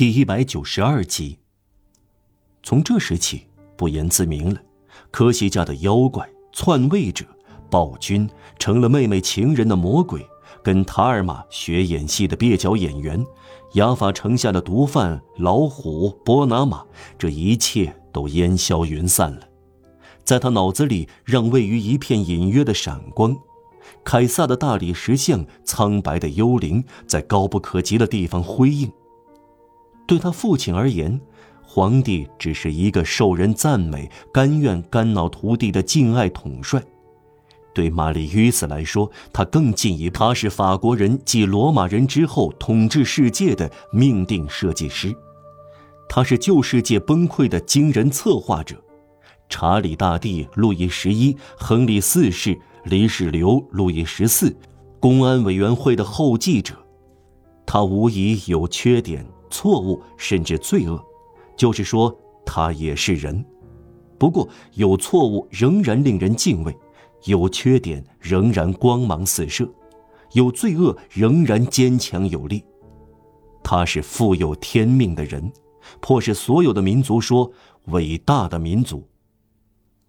第一百九十二集。从这时起，不言自明了。科西家的妖怪、篡位者、暴君，成了妹妹情人的魔鬼，跟塔尔玛学演戏的蹩脚演员，雅法城下的毒贩、老虎、波拿马，这一切都烟消云散了。在他脑子里，让位于一片隐约的闪光。凯撒的大理石像，苍白的幽灵，在高不可及的地方辉映。对他父亲而言，皇帝只是一个受人赞美、甘愿肝脑涂地的敬爱统帅；对玛丽·约斯来说，他更进一步，他是法国人继罗马人之后统治世界的命定设计师，他是旧世界崩溃的惊人策划者。查理大帝、路易十一、亨利四世、黎世留、路易十四，公安委员会的后继者，他无疑有缺点。错误甚至罪恶，就是说他也是人。不过有错误仍然令人敬畏，有缺点仍然光芒四射，有罪恶仍然坚强有力。他是富有天命的人，迫使所有的民族说伟大的民族。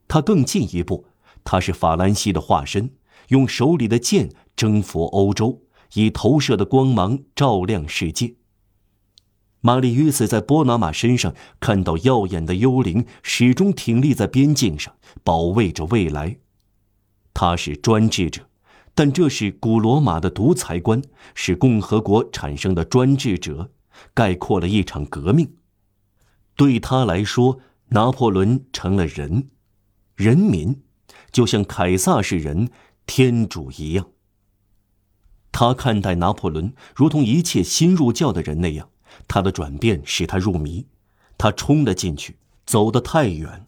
他更进一步，他是法兰西的化身，用手里的剑征服欧洲，以投射的光芒照亮世界。玛丽·约瑟在波拿马身上看到耀眼的幽灵，始终挺立在边境上，保卫着未来。他是专制者，但这是古罗马的独裁官，是共和国产生的专制者，概括了一场革命。对他来说，拿破仑成了人，人民，就像凯撒是人，天主一样。他看待拿破仑，如同一切新入教的人那样。他的转变使他入迷，他冲了进去，走得太远。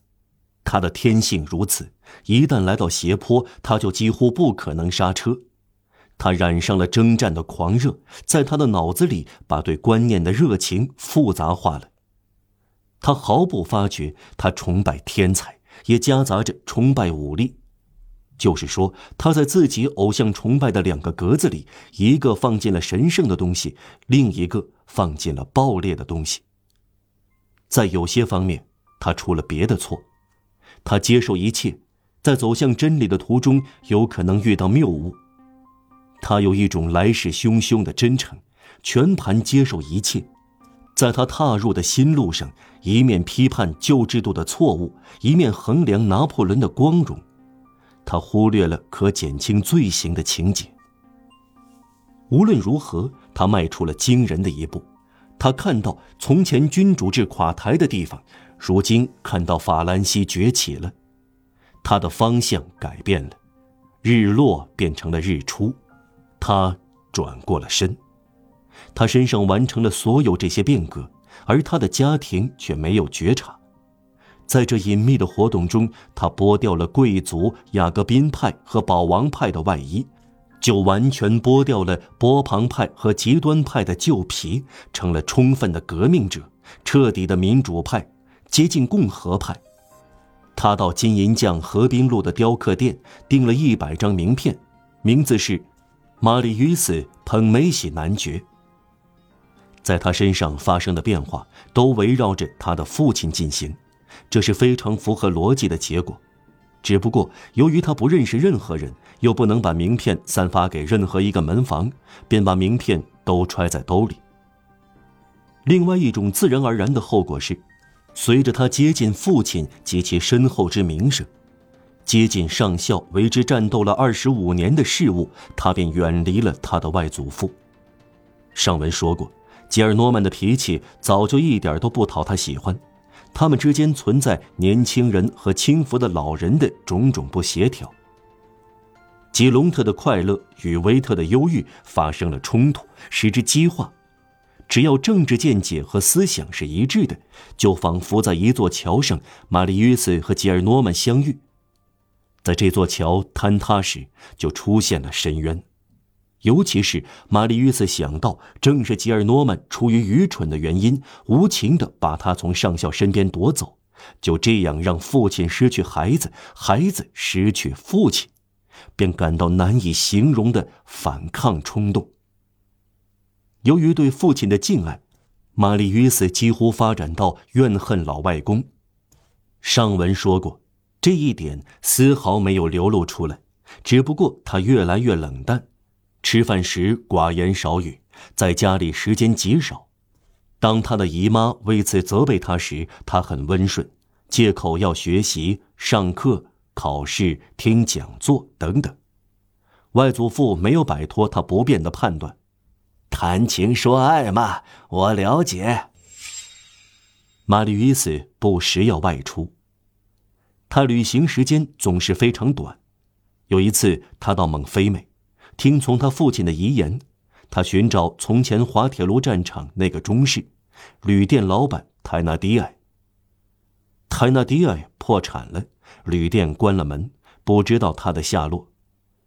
他的天性如此，一旦来到斜坡，他就几乎不可能刹车。他染上了征战的狂热，在他的脑子里把对观念的热情复杂化了。他毫不发觉，他崇拜天才，也夹杂着崇拜武力。就是说，他在自己偶像崇拜的两个格子里，一个放进了神圣的东西，另一个放进了爆裂的东西。在有些方面，他出了别的错。他接受一切，在走向真理的途中有可能遇到谬误。他有一种来势汹汹的真诚，全盘接受一切。在他踏入的新路上，一面批判旧制度的错误，一面衡量拿破仑的光荣。他忽略了可减轻罪行的情节。无论如何，他迈出了惊人的一步。他看到从前君主制垮台的地方，如今看到法兰西崛起了。他的方向改变了，日落变成了日出。他转过了身。他身上完成了所有这些变革，而他的家庭却没有觉察。在这隐秘的活动中，他剥掉了贵族雅各宾派和保王派的外衣，就完全剥掉了波旁派和极端派的旧皮，成了充分的革命者，彻底的民主派，接近共和派。他到金银匠河滨路的雕刻店订了一百张名片，名字是“玛丽·约斯·捧梅喜男爵”。在他身上发生的变化，都围绕着他的父亲进行。这是非常符合逻辑的结果，只不过由于他不认识任何人，又不能把名片散发给任何一个门房，便把名片都揣在兜里。另外一种自然而然的后果是，随着他接近父亲及其身后之名声，接近上校为之战斗了二十五年的事物，他便远离了他的外祖父。上文说过，吉尔诺曼的脾气早就一点都不讨他喜欢。他们之间存在年轻人和轻浮的老人的种种不协调。吉隆特的快乐与维特的忧郁发生了冲突，使之激化。只要政治见解和思想是一致的，就仿佛在一座桥上，玛丽·约瑟和吉尔诺曼相遇。在这座桥坍塌时，就出现了深渊。尤其是玛丽·约瑟想到，正是吉尔诺曼出于愚蠢的原因，无情地把他从上校身边夺走，就这样让父亲失去孩子，孩子失去父亲，便感到难以形容的反抗冲动。由于对父亲的敬爱，玛丽约瑟几乎发展到怨恨老外公。上文说过，这一点丝毫没有流露出来，只不过他越来越冷淡，吃饭时寡言少语，在家里时间极少。当他的姨妈为此责备他时，他很温顺，借口要学习、上课、考试、听讲座等等。外祖父没有摆脱他不变的判断。谈情说爱嘛，我了解。玛丽约瑟不时要外出，他旅行时间总是非常短。有一次，他到蒙菲美，听从他父亲的遗言，他寻找从前滑铁卢战场那个中士，旅店老板泰纳迪埃。泰纳迪埃破产了，旅店关了门，不知道他的下落。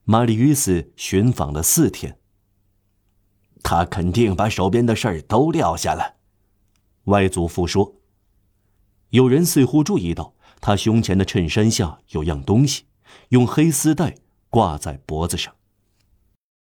玛丽约瑟寻访了四天。他肯定把手边的事儿都撂下了，外祖父说。有人似乎注意到他胸前的衬衫下有样东西，用黑丝带挂在脖子上。